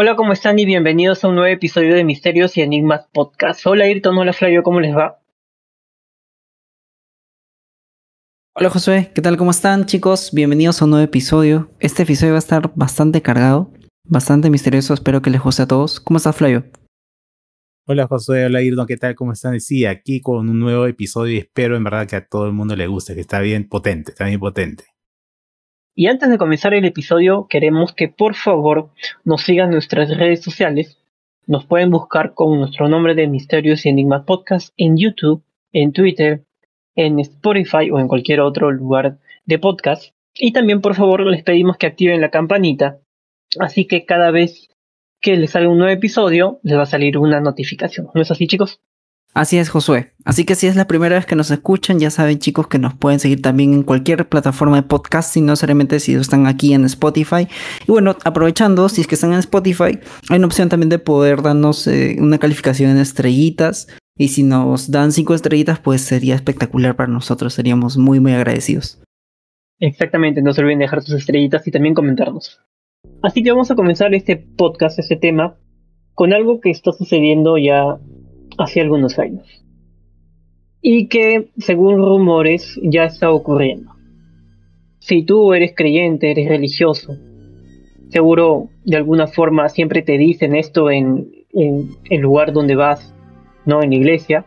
Hola, ¿cómo están? Y bienvenidos a un nuevo episodio de Misterios y Enigmas Podcast. Hola, Ayrton, hola, Flavio, ¿cómo les va? Hola Josué, ¿qué tal? ¿Cómo están chicos? Bienvenidos a un nuevo episodio. Este episodio va a estar bastante cargado, bastante misterioso, espero que les guste a todos. ¿Cómo estás Flavio? Hola Josué, hola Ayrton, ¿qué tal? ¿Cómo están? Sí, aquí con un nuevo episodio y espero en verdad que a todo el mundo le guste, que está bien potente, está bien potente. Y antes de comenzar el episodio, queremos que por favor nos sigan nuestras redes sociales. Nos pueden buscar con nuestro nombre de Misterios y Enigmas Podcast en YouTube, en Twitter, en Spotify o en cualquier otro lugar de podcast. Y también por favor les pedimos que activen la campanita. Así que cada vez que les salga un nuevo episodio, les va a salir una notificación. ¿No es así chicos? Así es, Josué. Así que si es la primera vez que nos escuchan, ya saben chicos que nos pueden seguir también en cualquier plataforma de podcast, no necesariamente si están aquí en Spotify. Y bueno, aprovechando, si es que están en Spotify, hay una opción también de poder darnos eh, una calificación en estrellitas. Y si nos dan cinco estrellitas, pues sería espectacular para nosotros, seríamos muy, muy agradecidos. Exactamente, no se olviden dejar sus estrellitas y también comentarnos. Así que vamos a comenzar este podcast, este tema, con algo que está sucediendo ya hace algunos años. Y que, según rumores, ya está ocurriendo. Si tú eres creyente, eres religioso, seguro de alguna forma siempre te dicen esto en, el lugar donde vas, ¿no? En la iglesia.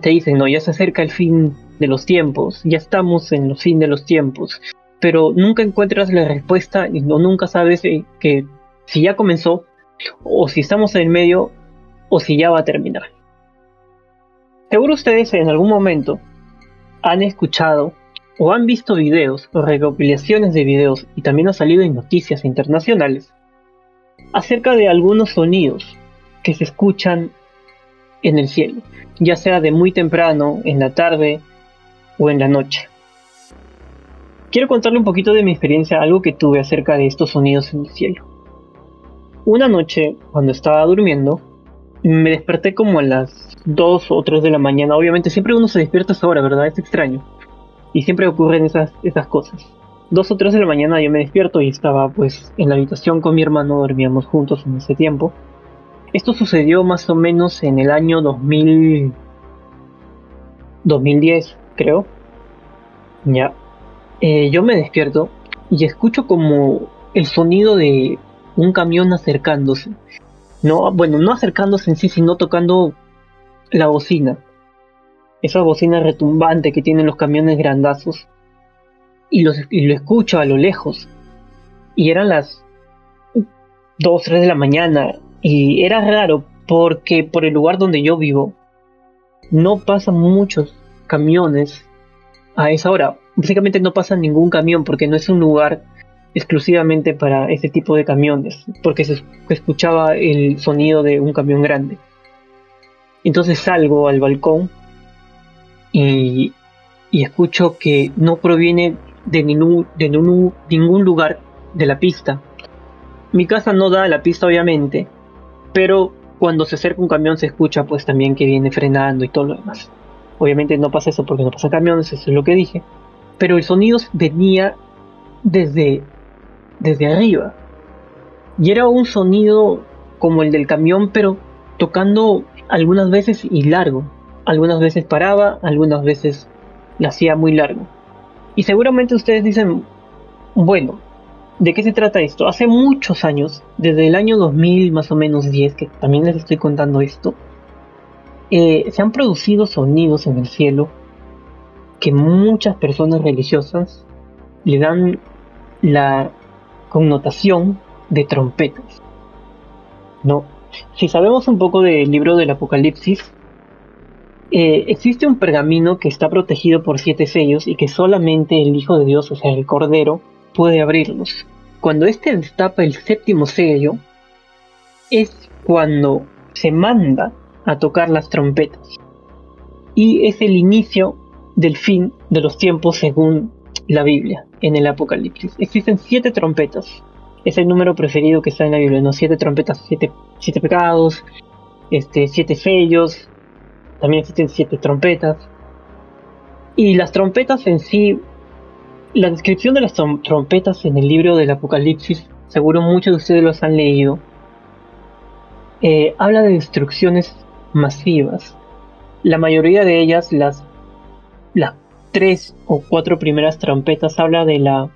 Te dicen, no, ya se acerca el fin de los tiempos, ya estamos en los fin de los tiempos. Pero nunca encuentras la respuesta y no, nunca sabes eh, que si ya comenzó o si estamos en el medio o si ya va a terminar. Seguro ustedes en algún momento han escuchado o han visto videos o recopilaciones de videos y también ha salido en noticias internacionales acerca de algunos sonidos que se escuchan en el cielo, ya sea de muy temprano, en la tarde o en la noche. Quiero contarle un poquito de mi experiencia, algo que tuve acerca de estos sonidos en el cielo. Una noche, cuando estaba durmiendo, me desperté como a las 2 o 3 de la mañana. Obviamente siempre uno se despierta a esa hora, ¿verdad? Es extraño. Y siempre ocurren esas, esas cosas. 2 o 3 de la mañana yo me despierto y estaba pues en la habitación con mi hermano, dormíamos juntos en ese tiempo. Esto sucedió más o menos en el año 2000... 2010, creo. Ya. Eh, yo me despierto y escucho como el sonido de un camión acercándose. No, bueno, no acercándose en sí, sino tocando la bocina. Esa bocina retumbante que tienen los camiones grandazos. Y, los, y lo escucho a lo lejos. Y eran las 2, 3 de la mañana. Y era raro porque por el lugar donde yo vivo no pasan muchos camiones a esa hora. Básicamente no pasa ningún camión porque no es un lugar exclusivamente para ese tipo de camiones, porque se escuchaba el sonido de un camión grande. Entonces salgo al balcón y, escucho que no proviene de, ningún, de ningún lugar de la pista. Mi casa no da a la pista obviamente, pero cuando se acerca un camión se escucha pues también que viene frenando y todo lo demás. Obviamente no pasa eso porque no pasa camiones, eso es lo que dije. Pero el sonido venía desde desde arriba. Y era un sonido como el del camión, pero tocando algunas veces y largo. Algunas veces paraba, algunas veces la hacía muy largo. Y seguramente ustedes dicen, bueno, ¿de qué se trata esto? Hace muchos años, desde el año 2000 más o menos 10, que también les estoy contando esto, eh, se han producido sonidos en el cielo que muchas personas religiosas le dan la connotación de trompetas. No, si sabemos un poco del libro del Apocalipsis, eh, existe un pergamino que está protegido por siete sellos y que solamente el Hijo de Dios, o sea, el Cordero, puede abrirlos. Cuando éste destapa el séptimo sello, es cuando se manda a tocar las trompetas. Y es el inicio del fin de los tiempos según la Biblia, en el Apocalipsis. Existen siete trompetas. Es el número preferido que está en la Biblia, ¿no? Siete trompetas, siete, siete pecados, este, siete sellos. También existen siete trompetas. Y las trompetas en sí, la descripción de las trompetas en el libro del Apocalipsis, seguro muchos de ustedes los han leído. eh, habla de destrucciones masivas. La mayoría de ellas, las, las tres o cuatro primeras trompetas, habla de la,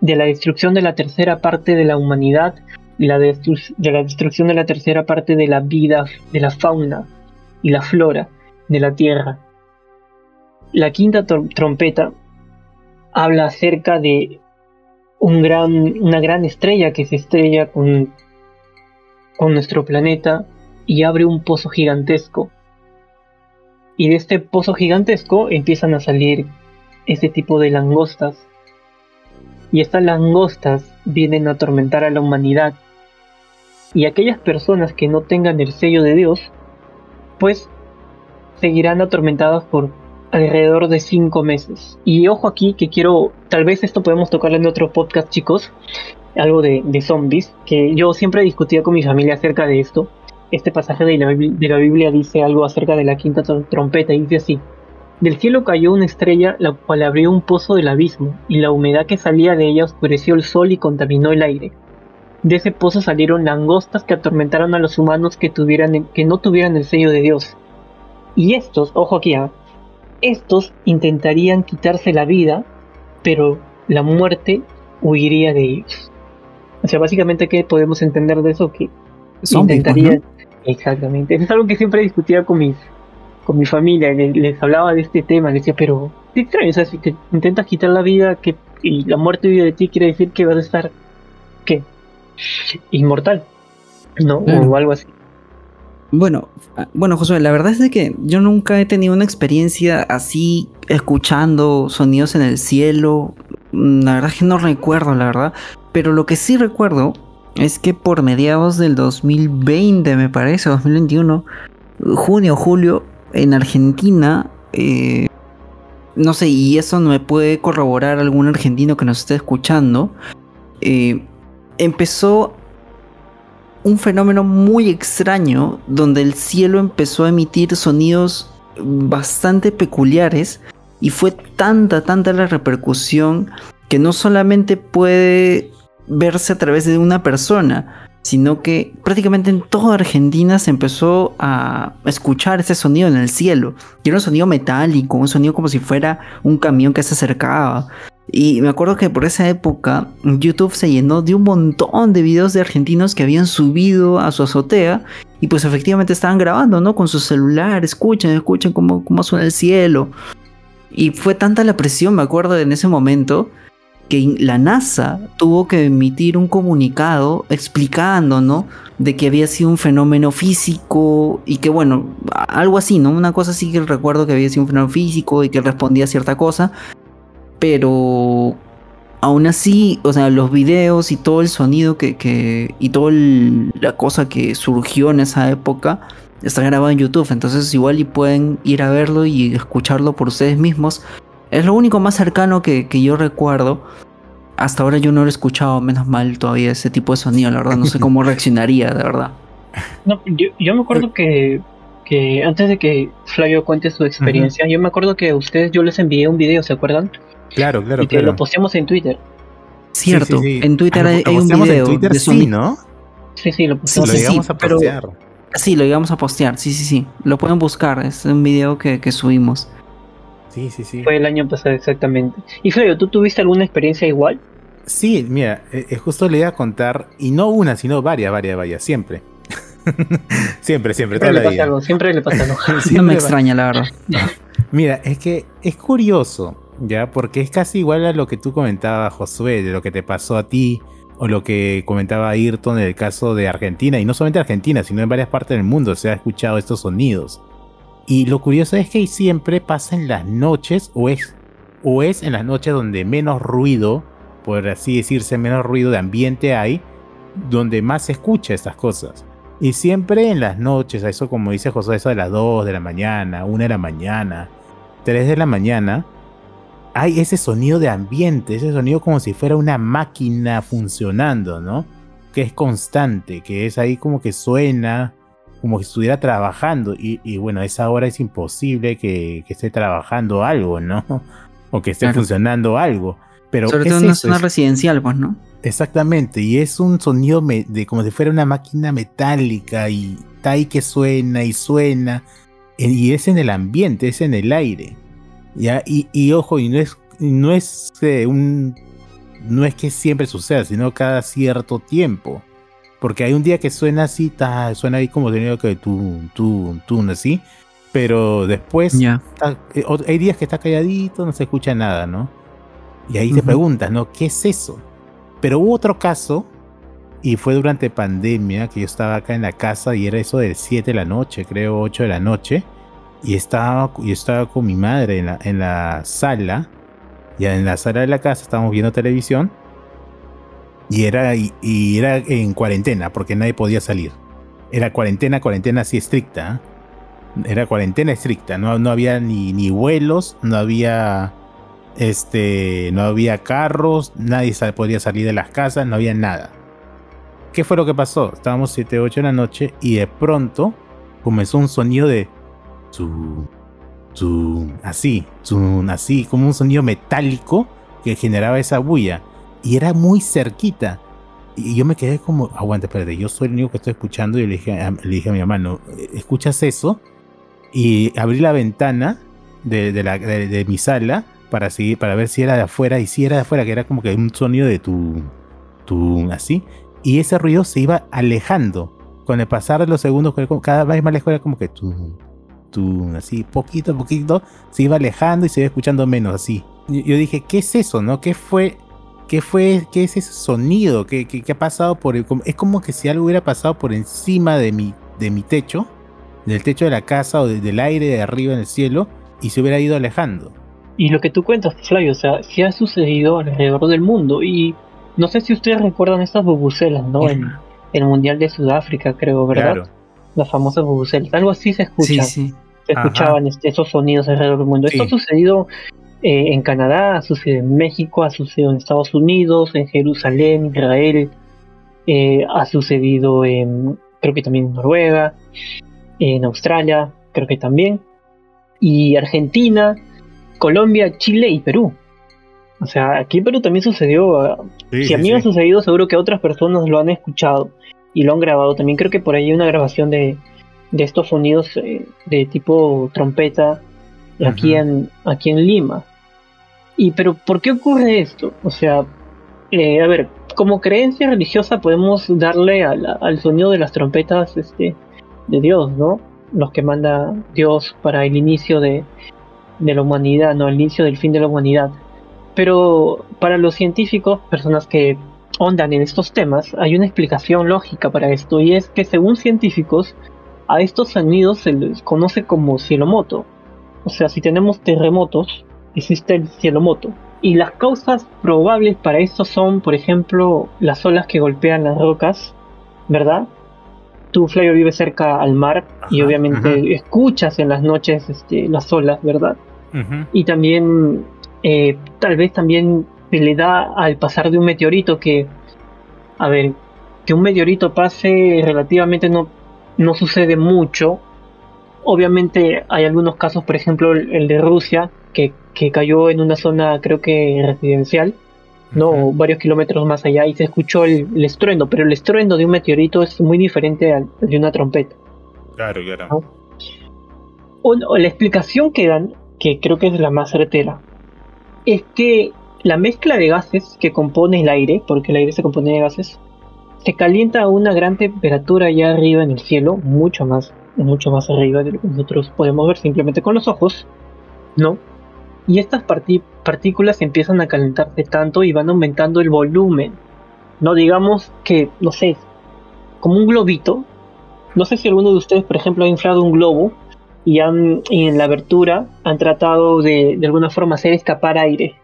de la destrucción de la tercera parte de la humanidad, la de la destrucción de la tercera parte de la vida, de la fauna y la flora de la tierra. La quinta trompeta habla acerca de un gran, una gran estrella que se estrella con, con nuestro planeta y abre un pozo gigantesco. Y de este pozo gigantesco empiezan a salir ese tipo de langostas. Y estas langostas vienen a atormentar a la humanidad. Y aquellas personas que no tengan el sello de Dios, pues seguirán atormentadas por alrededor de cinco meses. Y ojo aquí que quiero, tal vez esto podemos tocarlo en otro podcast chicos, algo de, zombies, que yo siempre discutía con mi familia acerca de esto. Este pasaje de la, de la Biblia dice algo acerca de la quinta trompeta y dice así. Del cielo cayó una estrella, la cual abrió un pozo del abismo, y la humedad que salía de ella oscureció el sol y contaminó el aire. De ese pozo salieron langostas que atormentaron a los humanos que, tuvieran, que no tuvieran el sello de Dios. Y estos, ojo aquí, ¿ah? estos intentarían quitarse la vida, pero la muerte huiría de ellos. O sea, básicamente, ¿qué podemos entender de eso? Que intentarían. Exactamente. es algo que siempre discutía con mis con mi familia, les, hablaba de este tema, les decía, pero qué extraño, o sea, si te intentas quitar la vida que, y la muerte vive de ti, quiere decir que vas a estar, ¿qué? Inmortal, ¿no? O algo así. Bueno, ah, bueno, Josué, la verdad es de que yo nunca he tenido una experiencia así escuchando sonidos en el cielo. Mm, la verdad es que no recuerdo, la verdad. Pero lo que sí recuerdo es que por mediados del 2020, me parece, 2021, junio, julio, en Argentina, eh, no sé, y eso no me puede corroborar algún argentino que nos esté escuchando, eh, empezó un fenómeno muy extraño donde el cielo empezó a emitir sonidos bastante peculiares y fue tanta, tanta la repercusión que no solamente puede verse a través de una persona, sino que prácticamente en toda Argentina se empezó a escuchar ese sonido en el cielo. Y era un sonido metálico, un sonido como si fuera un camión que se acercaba. Y me acuerdo que por esa época YouTube se llenó de un montón de videos de argentinos que habían subido a su azotea y pues efectivamente estaban grabando, ¿no? Con su celular, escuchen, escuchen cómo, cómo suena el cielo. Y fue tanta la presión, me acuerdo en ese momento, que la NASA tuvo que emitir un comunicado explicando, ¿no? De que había sido un fenómeno físico y que, bueno, algo así, ¿no? Una cosa así que recuerdo que había sido un fenómeno físico y que respondía a cierta cosa, pero aún así, o sea, los videos y todo el sonido que, y toda la cosa que surgió en esa época está grabado en YouTube, entonces igual y pueden ir a verlo y escucharlo por ustedes mismos. Es lo único más cercano que, yo recuerdo. Hasta ahora yo no lo he escuchado, menos mal todavía ese tipo de sonido, la verdad, no sé cómo reaccionaría, de verdad. No, yo, me acuerdo que, que antes de que Flavio cuente su experiencia, yo me acuerdo que a ustedes yo les envié un video, ¿se acuerdan? Claro, claro. Y que lo posteamos en Twitter. Cierto, en Twitter hay, un video. En Twitter, sí, ¿no? Sí, sí, lo posteamos. Sí, lo íbamos a postear. sí, lo íbamos a postear, sí, sí, sí. Lo pueden buscar, es un video que, que subimos. Sí, sí, sí. Fue el año pasado, exactamente. Y Flavio, ¿tú tuviste alguna experiencia igual? Sí, mira, eh, justo le iba a contar, y no una, sino varias, varias, varias, siempre. siempre, siempre, siempre le pasa algo, siempre le pasa algo. no me extraña, la verdad. Mira, es que es curioso ¿ya? Porque es casi igual a lo que tú comentabas, Josué, de lo que te pasó a ti, o lo que comentaba Ayrton en el caso de Argentina, y no solamente Argentina, sino en varias partes del mundo se ha escuchado estos sonidos. Y lo curioso es que siempre pasa en las noches, o es, o es en las noches donde menos ruido, por así decirse, menos ruido de ambiente hay, donde más se escucha estas cosas. Y siempre en las noches, a eso como dice Josué, eso de las 2 de la mañana, 1 de la mañana, 3 de la mañana, hay ese sonido de ambiente, ese sonido como si fuera una máquina funcionando, ¿no? Que es constante, que es ahí como que suena, como que estuviera trabajando. Y, bueno, a esa hora es imposible que, esté trabajando algo, ¿no? O que esté funcionando algo. Pero Sobre todo en una zona residencial, pues, ¿no? Exactamente, y es un sonido de como si fuera una máquina metálica y está ahí que suena y suena, y es en el ambiente, es en el aire. ¿ya? Y, ojo, y no es, no es eh, un no es que siempre suceda, sino cada cierto tiempo. Porque hay un día que suena así, suena ahí como sonido que tú, tú, tú, así. Pero después eh, hay días que está calladito, no se escucha nada, ¿no? Y ahí te preguntas, ¿no? ¿Qué es eso? Pero hubo otro caso, y fue durante pandemia, que yo estaba acá en la casa y era eso de 7 de la noche, creo 8 de la noche. Y estaba, y estaba con mi madre en la, en la sala ya en la sala de la casa estábamos viendo televisión y era, y, era en cuarentena porque nadie podía salir. Era cuarentena, cuarentena así estricta. ¿eh? Era cuarentena estricta. No, no había ni, ni vuelos, no había este, no había carros, nadie podía salir de las casas, no había nada. ¿Qué fue lo que pasó? Estábamos 7, 8 de la noche y de pronto comenzó un sonido de así, así, como un sonido metálico que generaba esa bulla. Y era muy cerquita. Y yo me quedé como, aguanta, espérate, yo soy el único que estoy escuchando. Y le dije, a, le dije a mi hermano, ¿escuchas eso? Y abrí la ventana de, la, de, mi sala para, seguir, para ver si era de afuera. Y si era de afuera, que era como que un sonido de tu, tu, así. Y ese ruido se iba alejando. Con el pasar de los segundos, cada vez más lejos era como que tu, así poquito a poquito se iba alejando y se iba escuchando menos así. Yo, dije, ¿qué es eso, no? ¿Qué fue, qué fue, qué es ese sonido? ¿Qué, qué, ha pasado por el, Es como que si algo hubiera pasado por encima de mi, de mi techo, del techo de la casa o del aire de arriba en el cielo y se hubiera ido alejando. Y lo que tú cuentas, Flavio, o sea, sí ha sucedido alrededor del mundo y no sé si ustedes recuerdan estas bubucelas, ¿no? En el Mundial de Sudáfrica, creo, ¿verdad? Las famosas bubucelas. Algo así se escucha. Sí, sí se escuchaban este, esos sonidos alrededor del mundo. Esto ha sucedido eh, en Canadá, ha sucedido en México, ha sucedido en Estados Unidos, en Jerusalén, Israel, eh, ha sucedido en, creo que también en Noruega, en Australia, creo que también, y Argentina, Colombia, Chile y Perú. O sea, aquí en Perú también sucedió. Ah, si a mí me ha sucedido, seguro que otras personas lo han escuchado y lo han grabado. También creo que por ahí hay una grabación de, de estos sonidos eh, de tipo trompeta aquí, en, aquí en Lima. Y pero ¿por qué ocurre esto? O sea, eh, a ver, como creencia religiosa podemos darle al sonido de las trompetas este, de Dios, ¿no? Los que manda Dios para el inicio de, de la humanidad, ¿no? El inicio del fin de la humanidad. Pero para los científicos, personas que ondan en estos temas, hay una explicación lógica para esto y es que según científicos, a estos sonidos se les conoce como cielomoto. O sea, si tenemos terremotos, existe el cielomoto. Y las causas probables para esto son, por ejemplo, las olas que golpean las rocas, ¿verdad? Tú, Flavio, vives cerca al mar y obviamente escuchas en las noches este, las olas, ¿verdad? Y también, eh, tal vez también se le da al pasar de un meteorito que, a ver, que un meteorito pase relativamente no no sucede mucho. Obviamente hay algunos casos, por ejemplo el, de Rusia, que, cayó en una zona creo que residencial, no varios kilómetros más allá, y se escuchó el, estruendo, pero el estruendo de un meteorito es muy diferente al de una trompeta. Claro, claro. O, la explicación que dan, que creo que es la más certera, es que la mezcla de gases que compone el aire, porque el aire se compone de gases, se calienta a una gran temperatura allá arriba en el cielo, mucho más, mucho más arriba de lo que nosotros podemos ver simplemente con los ojos, ¿no? Y estas partículas empiezan a calentarse tanto y van aumentando el volumen, ¿no? Digamos que, no sé, como un globito. No sé si alguno de ustedes, por ejemplo, ha inflado un globo y, en la abertura han tratado de, de alguna forma hacer escapar aire.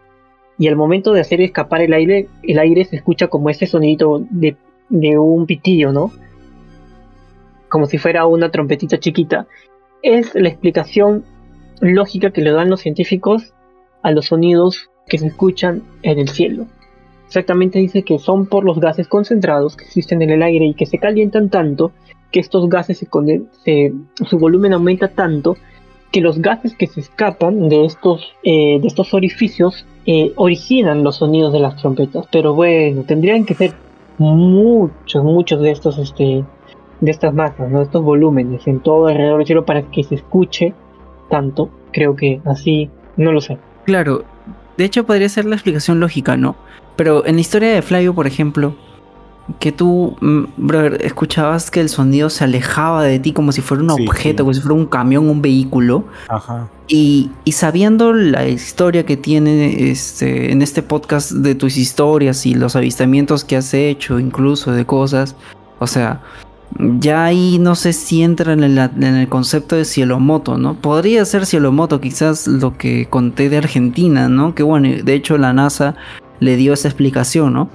Y al momento de hacer escapar el aire, el aire se escucha como ese sonidito de de un pitillo, ¿no? Como si fuera una trompetita chiquita. Es la explicación lógica que le dan los científicos a los sonidos que se escuchan en el cielo. Exactamente dice que son por los gases concentrados que existen en el aire y que se calientan tanto que estos gases se, su volumen aumenta tanto que los gases que se escapan de estos, eh, de estos orificios eh, originan los sonidos de las trompetas. Pero bueno, tendrían que ser muchos, muchos de estos, este, de estas masas, ¿no? estos volúmenes en todo alrededor del cielo para que se escuche tanto. Creo que así, no lo sé. Claro, de hecho podría ser la explicación lógica, ¿no? Pero en la historia de Flavio, por ejemplo, que tú, mm, brother, escuchabas que el sonido se alejaba de ti como si fuera un objeto, como si fuera un camión, un vehículo. Ajá. Y, y, sabiendo la historia que tiene este, en este podcast de tus historias y los avistamientos que has hecho, incluso de cosas, o sea, ya ahí no sé si entra en el, concepto de cielomoto, ¿no? Podría ser cielomoto, quizás lo que conté de Argentina, ¿no? Que bueno, de hecho la NASA le dio esa explicación, ¿no?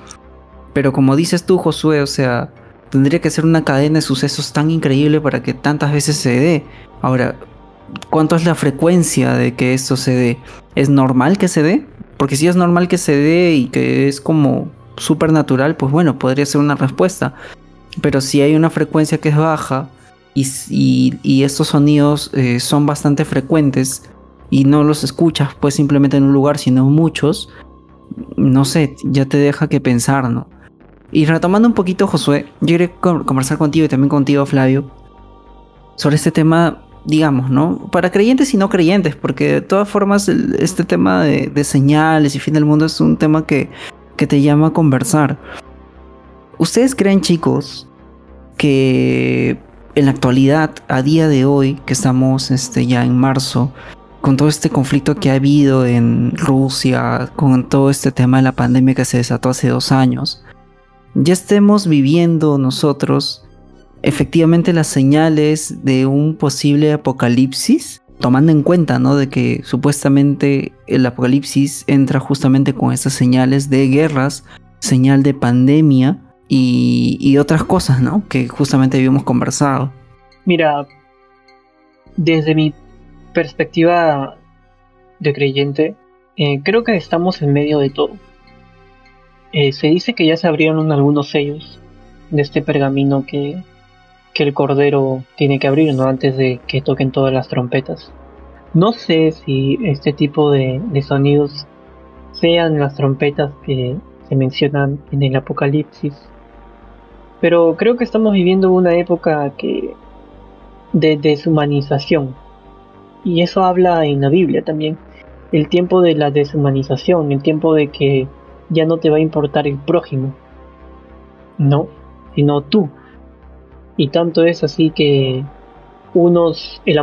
Pero como dices tú, Josué, o sea, tendría que ser una cadena de sucesos tan increíble para que tantas veces se dé. Ahora, ¿cuánto es la frecuencia de que esto se dé? ¿Es normal que se dé? Porque si es normal que se dé y que es como súper natural, pues bueno, podría ser una respuesta. Pero si hay una frecuencia que es baja y, estos sonidos eh, son bastante frecuentes y no los escuchas pues simplemente en un lugar, sino muchos, no sé, ya te deja que pensar, ¿no? Y retomando un poquito, Josué, yo quería conversar contigo y también contigo, Flavio, sobre este tema, digamos, ¿no? Para creyentes y no creyentes, porque de todas formas este tema de, señales y fin del mundo es un tema que, que te llama a conversar. ¿Ustedes creen, chicos, que en la actualidad, a día de hoy, que estamos este, ya en marzo, con todo este conflicto que ha habido en Rusia, con todo este tema de la pandemia que se desató hace dos años, ya estemos viviendo nosotros efectivamente las señales de un posible apocalipsis, tomando en cuenta, ¿no? De que supuestamente el apocalipsis entra justamente con estas señales de guerras, señal de pandemia y, otras cosas, ¿no? Que justamente habíamos conversado. Mira, desde mi perspectiva de creyente, eh, creo que estamos en medio de todo. Eh, se dice que ya se abrieron algunos sellos de este pergamino que, que el Cordero tiene que abrir ¿no? antes de que toquen todas las trompetas. No sé si este tipo de sonidos sean las trompetas que se mencionan en el Apocalipsis, pero creo que estamos viviendo una época que de deshumanización y eso habla en la Biblia también. El tiempo de la deshumanización, el tiempo de que ya no te va a importar el prójimo. No, sino tú. Y tanto es así que unos, el,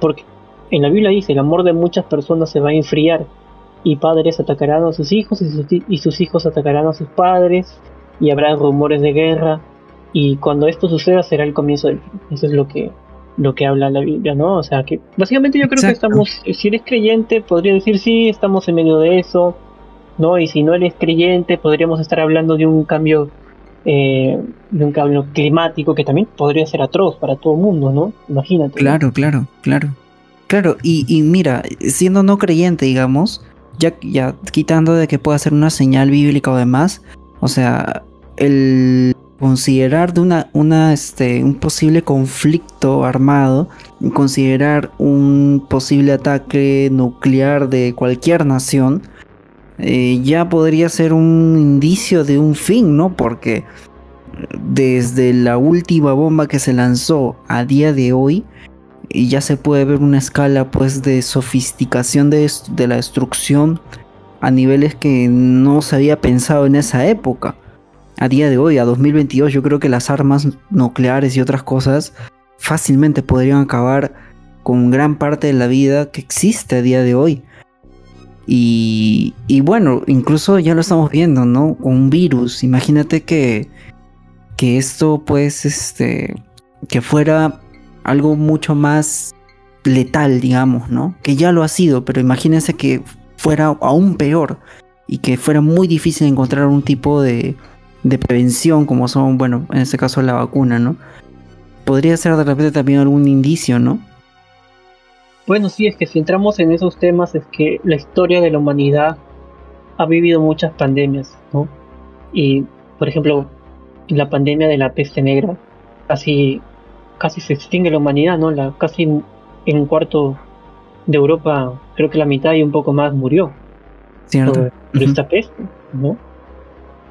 porque en la Biblia dice, el amor de muchas personas se va a enfriar y padres atacarán a sus hijos y sus, y sus hijos atacarán a sus padres y habrá rumores de guerra y cuando esto suceda será el comienzo del fin. Eso es lo que lo que habla la Biblia, ¿no? O sea, que básicamente yo creo que estamos, si eres creyente, podría decir sí, estamos en medio de eso, ¿no? Y si no eres creyente, podríamos estar hablando de un cambio, eh, de un cambio climático que también podría ser atroz para todo el mundo, ¿no? Imagínate. Claro, claro, claro. Claro, y, y mira, siendo no creyente, digamos, ya, ya quitando de que pueda ser una señal bíblica o demás, o sea, el considerar de una, este, un posible conflicto armado, considerar un posible ataque nuclear de cualquier nación, eh, ya podría ser un indicio de un fin, ¿no? Porque desde la última bomba que se lanzó a día de hoy, ya se puede ver una escala pues de sofisticación de la destrucción a niveles que no se había pensado en esa época a día de hoy, a 2022, yo creo que las armas nucleares y otras cosas fácilmente podrían acabar con gran parte de la vida que existe a día de hoy. Y, y bueno, incluso ya lo estamos viendo, ¿no? Con un virus. Imagínate que, que esto, pues, este, que fuera algo mucho más letal, digamos, ¿no? Que ya lo ha sido, pero imagínense que fuera aún peor y que fuera muy difícil encontrar un tipo de, de prevención, como son, bueno, en este caso la vacuna, ¿no? Podría ser de repente también algún indicio, ¿no? Bueno, sí, es que si entramos en esos temas, es que la historia de la humanidad ha vivido muchas pandemias, ¿no? Y, por ejemplo, la pandemia de la peste negra, casi, casi se extingue la humanidad, ¿no? La, casi en un cuarto de Europa, creo que la mitad y un poco más murió Cierto. por esta peste, ¿no?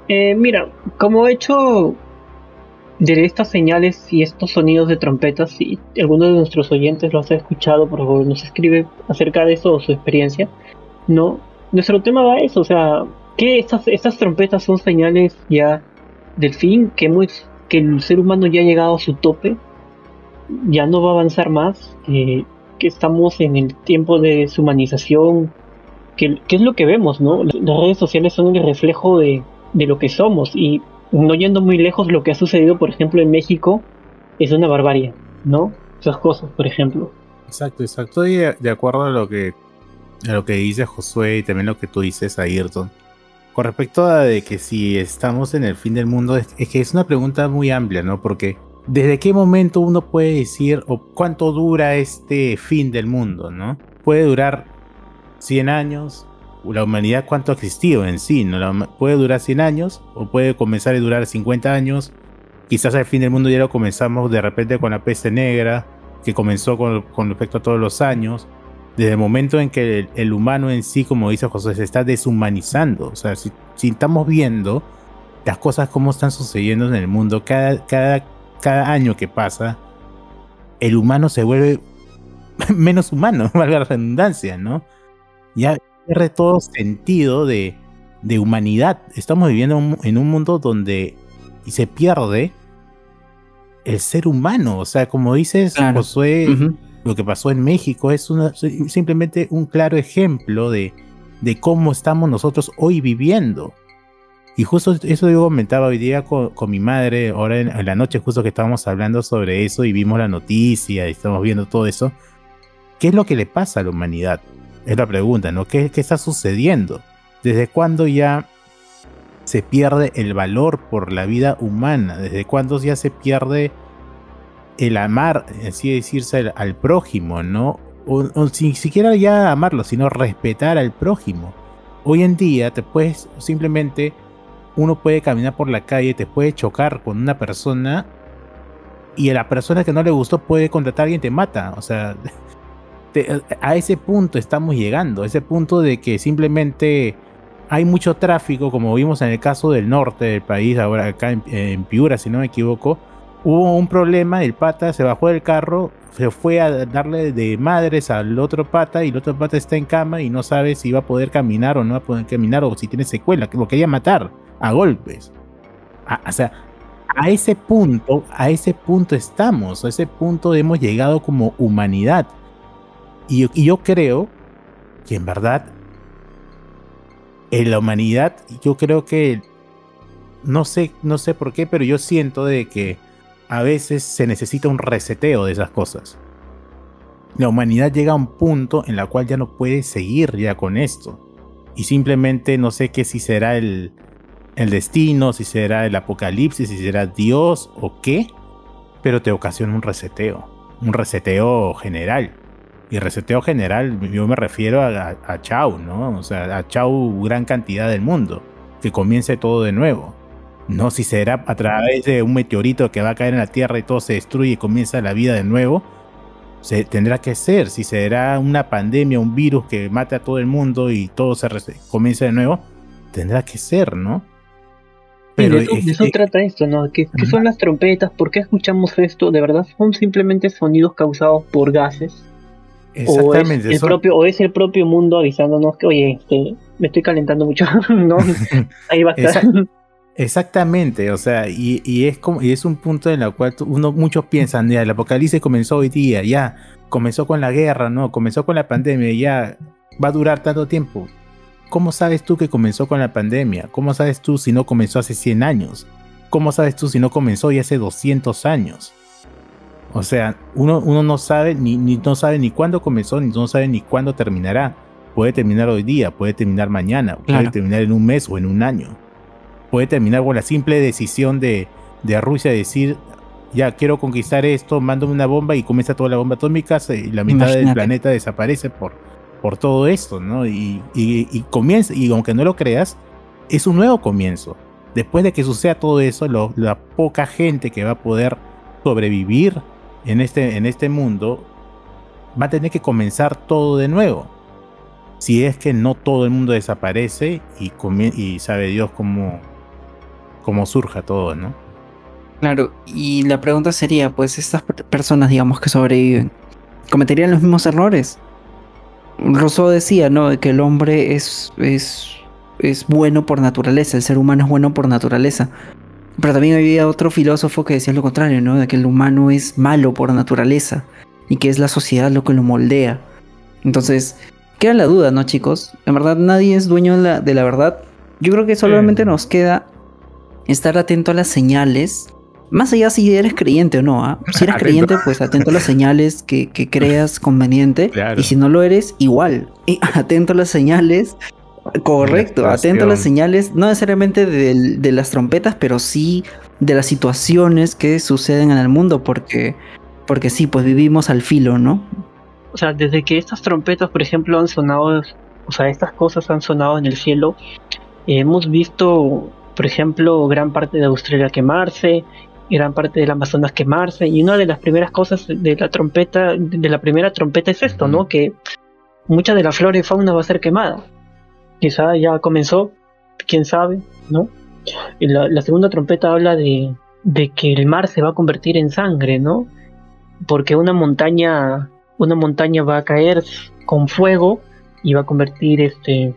Eh, mira, como he hecho de estas señales y estos sonidos de trompetas, si alguno de nuestros oyentes los ha escuchado, por favor nos escribe acerca de eso o su experiencia, ¿no? Nuestro tema va a eso, o sea, que estas, estas trompetas son señales ya del fin, que, hemos, que el ser humano ya ha llegado a su tope, ya no va a avanzar más, que estamos en el tiempo de deshumanización, que, que es lo que vemos, ¿no? Las redes sociales son el reflejo de, de lo que somos y no yendo muy lejos, lo que ha sucedido, por ejemplo, en México es una barbarie, ¿no? Esas cosas, por ejemplo. Exacto, exacto. Estoy de, acuerdo a lo que a lo que dice Josué y también lo que tú dices, Ayrton. Con respecto a de que si estamos en el fin del mundo, es, es que es una pregunta muy amplia, ¿no? Porque ¿desde qué momento uno puede decir o cuánto dura este fin del mundo, ¿no? Puede durar 100 años, la humanidad cuánto ha existido en sí, ¿no? Puede durar 100 años o puede comenzar a durar 50 años. Quizás el fin del mundo ya lo comenzamos de repente con la peste negra, que comenzó con, con respecto a todos los años. Desde el momento en que el, humano en sí, como dice José, se está deshumanizando. O sea, si, si estamos viendo las cosas como están sucediendo en el mundo, cada, cada, cada año que pasa, el humano se vuelve menos humano, valga la redundancia, ¿no? Ya pierde todo sentido de, de humanidad. Estamos viviendo un- en un mundo donde se pierde el ser humano. O sea, como dices, Claro. Josué, lo que pasó en México es una, simplemente un claro ejemplo de, de cómo estamos nosotros hoy viviendo. Y justo eso yo comentaba hoy día con, con mi madre, ahora en, en la noche justo que estábamos hablando sobre eso y vimos la noticia y estamos viendo todo eso. ¿Qué es lo que le pasa a la humanidad? Es la pregunta, ¿no? ¿Qué, está sucediendo? ¿Desde cuándo ya se pierde el valor por la vida humana? ¿Desde cuándo ya se pierde el amar, así decirse, al, prójimo, ¿no? O, o siquiera ya amarlo, sino respetar al prójimo. Hoy en día te puedes simplemente, uno puede caminar por la calle, te puede chocar con una persona y a la persona que no le gustó puede contratar a alguien te mata. O sea, te- a ese punto estamos llegando, a ese punto de que simplemente hay mucho tráfico, como vimos en el caso del norte del país, ahora acá en, en Piura, si no me equivoco, hubo un problema, el pata se bajó del carro, se fue a darle de madres al otro pata y el otro pata está en cama y no sabe si va a poder caminar o no va a poder caminar o si tiene secuela, que lo quería matar a golpes. A- o sea, a ese punto, a ese punto estamos, a ese punto hemos llegado como humanidad. Y, yo- creo que en verdad en la humanidad, yo creo que no sé, no sé por qué, pero yo siento de que a veces se necesita un reseteo de esas cosas. La humanidad llega a un punto en la cual ya no puede seguir ya con esto. Y simplemente no sé qué si será el, el destino, si será el apocalipsis, si será Dios o qué, pero te ocasiona un reseteo, un reseteo general. Y reseteo general, yo me refiero a, a, a Chau, ¿no? O sea, a Chau gran cantidad del mundo, que comience todo de nuevo. No si será a través de un meteorito que va a caer en la Tierra y todo se destruye y comienza la vida de nuevo. Se, tendrá que ser, si será una pandemia, un virus que mate a todo el mundo y todo se comienza de nuevo, tendrá que ser, ¿no? Y de eso, es de eso que- trata esto, ¿no? ¿Qué, qué son las trompetas? ¿Por qué escuchamos esto? ¿De verdad son simplemente sonidos causados por gases? ¿O es, exactamente, el son- propio, ¿O es el propio mundo avisándonos que, oye, este, me estoy calentando mucho? ¿No? Ahí va a estar. Exactamente, o sea, y, y es como y es un punto en el cual uno muchos piensan, ya el apocalipsis comenzó hoy día, ya comenzó con la guerra, no, comenzó con la pandemia, ya va a durar tanto tiempo. ¿Cómo sabes tú que comenzó con la pandemia? ¿Cómo sabes tú si no comenzó hace 100 años? ¿Cómo sabes tú si no comenzó ya hace 200 años? O sea, uno, uno no sabe ni, ni no sabe ni cuándo comenzó, ni no sabe ni cuándo terminará. Puede terminar hoy día, puede terminar mañana, puede terminar en un mes o en un año puede terminar con la simple decisión de, de Rusia de decir, ya quiero conquistar esto, mándame una bomba y comienza toda la bomba atómica y la mitad del planeta desaparece por, por todo esto, ¿no? Y, y- y comienza, y aunque no lo creas, es un nuevo comienzo. Después de que suceda todo eso, lo- la poca gente que va a poder sobrevivir en este, en este mundo va a tener que comenzar todo de nuevo. Si es que no todo el mundo desaparece y, sabe Dios cómo, cómo surja todo, ¿no? Claro, y la pregunta sería, pues estas personas, digamos, que sobreviven, ¿cometerían los mismos errores? Rousseau decía, ¿no? Que el hombre es, es, es bueno por naturaleza, el ser humano es bueno por naturaleza. Pero también había otro filósofo que decía lo contrario, ¿no? De que el humano es malo por naturaleza y que es la sociedad lo que lo moldea. Entonces, queda la duda, ¿no, chicos? En verdad, nadie es dueño de la, de la verdad. Yo creo que solamente nos queda estar atento a las señales más allá si eres creyente o no, ¿ah? si eres creyente, pues atento a las señales que, creas conveniente. Y si no lo eres, igual. atento a las señales. Correcto, atento a las señales, no necesariamente de, las trompetas, pero sí de las situaciones que suceden en el mundo, porque, porque sí, pues vivimos al filo, ¿no? O sea, desde que estas trompetas, por ejemplo, han sonado, o sea, estas cosas han sonado en el cielo, hemos visto, por ejemplo, gran parte de Australia quemarse, gran parte del Amazonas quemarse y una de las primeras cosas de la trompeta de la primera trompeta es esto no que mucha de la flora y fauna va a ser quemada quizá ya comenzó quién sabe no y la, segunda trompeta habla de, de que el mar se va a convertir en sangre no porque una montaña una montaña va a caer con fuego y va a convertir este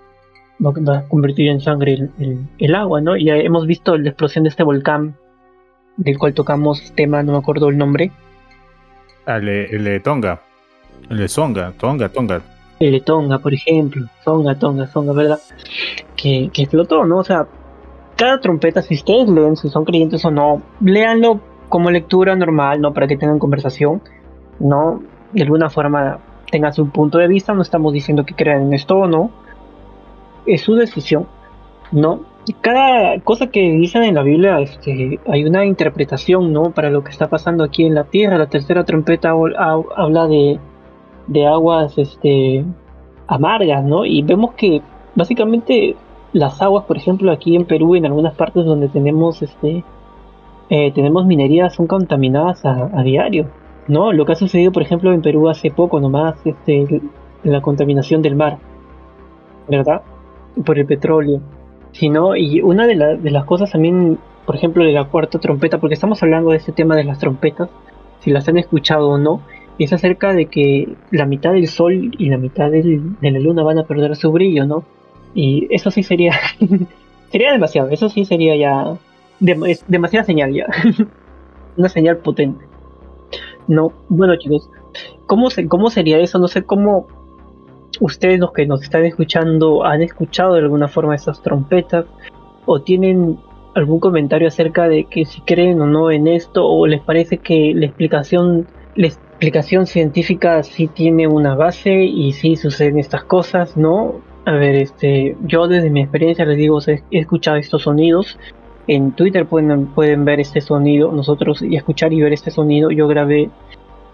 va a convertir en sangre el, el agua no y hemos visto la explosión de este volcán del cual tocamos tema, no me acuerdo el nombre. Ah, el, Tonga. El Songa, Tonga, Tonga. El de Tonga, por ejemplo. Tonga, Tonga, Tonga, ¿verdad? Que, que explotó, ¿no? O sea, cada trompeta, si ustedes leen, si son creyentes o no, léanlo como lectura normal, ¿no? Para que tengan conversación, ¿no? De alguna forma tengan su punto de vista, no estamos diciendo que crean en esto o no. Es su decisión, ¿no? cada cosa que dicen en la Biblia, este, hay una interpretación, ¿no? Para lo que está pasando aquí en la tierra. La tercera trompeta habla de, de aguas, este, amargas, ¿no? Y vemos que básicamente las aguas, por ejemplo, aquí en Perú, en algunas partes donde tenemos, este, eh, tenemos minería, son contaminadas a, diario, ¿no? Lo que ha sucedido, por ejemplo, en Perú hace poco nomás, este, la contaminación del mar, ¿verdad? Por el petróleo sino y una de, de, las cosas también, por ejemplo, de la cuarta trompeta, porque estamos hablando de este tema de las trompetas, si las han escuchado o no, es acerca de que la mitad del sol y la mitad de la luna van a perder su brillo, ¿no? Y eso sí sería, sería demasiado, eso sí sería ya demasiada señal ya, una señal potente. No, bueno chicos, ¿cómo, ¿cómo sería eso? No sé cómo ustedes los que nos están escuchando han escuchado de alguna forma esas trompetas o tienen algún comentario acerca de que si creen o no en esto o les parece que la explicación la explicación científica sí tiene una base y sí suceden estas cosas, ¿no? A ver, este, yo desde mi experiencia les digo, he escuchado estos sonidos. En Twitter pueden, pueden ver este sonido, nosotros y escuchar y ver este sonido. Yo grabé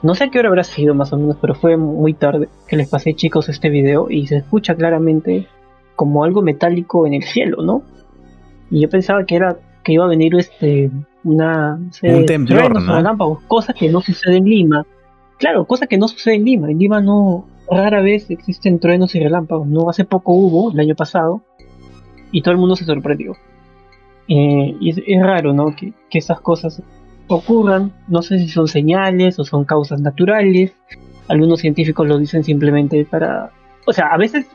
no sé a qué hora habrá sido más o menos, pero fue muy tarde que les pasé chicos este video y se escucha claramente como algo metálico en el cielo, ¿no? Y yo pensaba que era que iba a venir este una un temblor, ¿no? relámpagos, cosas que no sucede en Lima. Claro, cosa que no sucede en Lima. En Lima no rara vez existen truenos y relámpagos. No hace poco hubo el año pasado y todo el mundo se sorprendió. Eh, y es, raro, ¿no? Que, que esas cosas ocurran. No sé si son señales o son causas naturales. Algunos científicos lo dicen simplemente para... O sea, a veces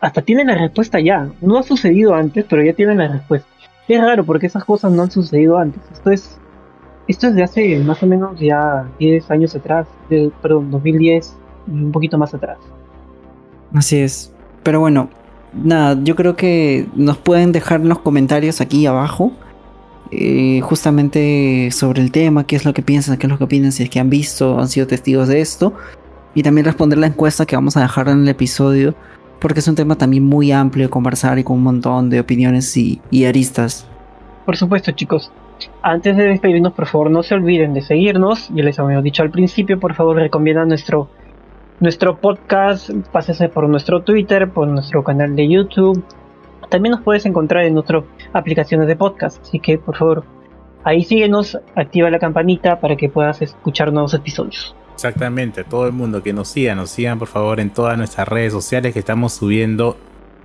hasta tienen la respuesta ya. No ha sucedido antes, pero ya tienen la respuesta. Es raro porque esas cosas no han sucedido antes. Esto es, esto es de hace más o menos ya 10 años atrás. De, perdón, 2010, un poquito más atrás. Así es. Pero bueno, nada, yo creo que nos pueden dejar los comentarios aquí abajo eh, justamente sobre el tema, qué es lo que piensan, qué es lo que opinan, si es que han visto, han sido testigos de esto. Y también responder la encuesta que vamos a dejar en el episodio, porque es un tema también muy amplio de conversar y con un montón de opiniones y, aristas. Por supuesto, chicos. Antes de despedirnos, por favor, no se olviden de seguirnos. Ya les habíamos dicho al principio, por favor, recomiendan nuestro, nuestro podcast. Pásese por nuestro Twitter, por nuestro canal de YouTube, también nos puedes encontrar en nuestras aplicaciones de podcast, así que por favor Ahí síguenos, activa la campanita para que puedas escuchar nuevos episodios. Exactamente, todo el mundo que nos siga, nos sigan por favor en todas nuestras redes sociales que estamos subiendo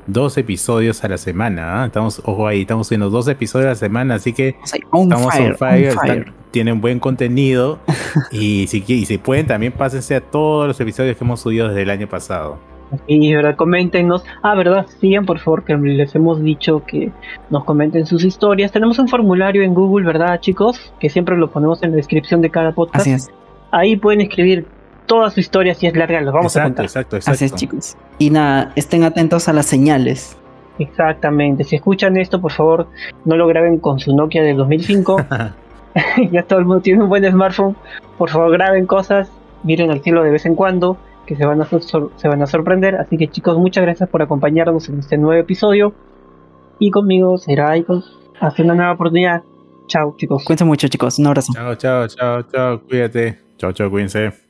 dos episodios a la semana. ¿ah? Estamos, ojo ahí, estamos subiendo dos episodios a la semana, así que estamos on fire, tienen buen contenido y si, y si pueden también pásense a todos los episodios que hemos subido desde el año pasado. Y verdad, coméntenos. Ah, verdad, sigan por favor que les hemos dicho que nos comenten sus historias. Tenemos un formulario en Google, ¿verdad, chicos? Que siempre lo ponemos en la descripción de cada podcast. Así es. Ahí pueden escribir toda su historia si es larga, los vamos a contar. Exacto, exacto. Así es, chicos. Y nada, estén atentos a las señales. Exactamente. Si escuchan esto, por favor, no lo graben con su Nokia del 2005. ya todo el mundo tiene un buen smartphone. Por favor, graben cosas, miren al cielo de vez en cuando que se van, a se van a sorprender. Así que chicos, muchas gracias por acompañarnos en este nuevo episodio. Y conmigo será Icon. Hasta una nueva oportunidad. Chao chicos. Cuídense mucho chicos. Un abrazo. Chao, chao, chao, chao. Cuídate. Chao, chao, cuídense.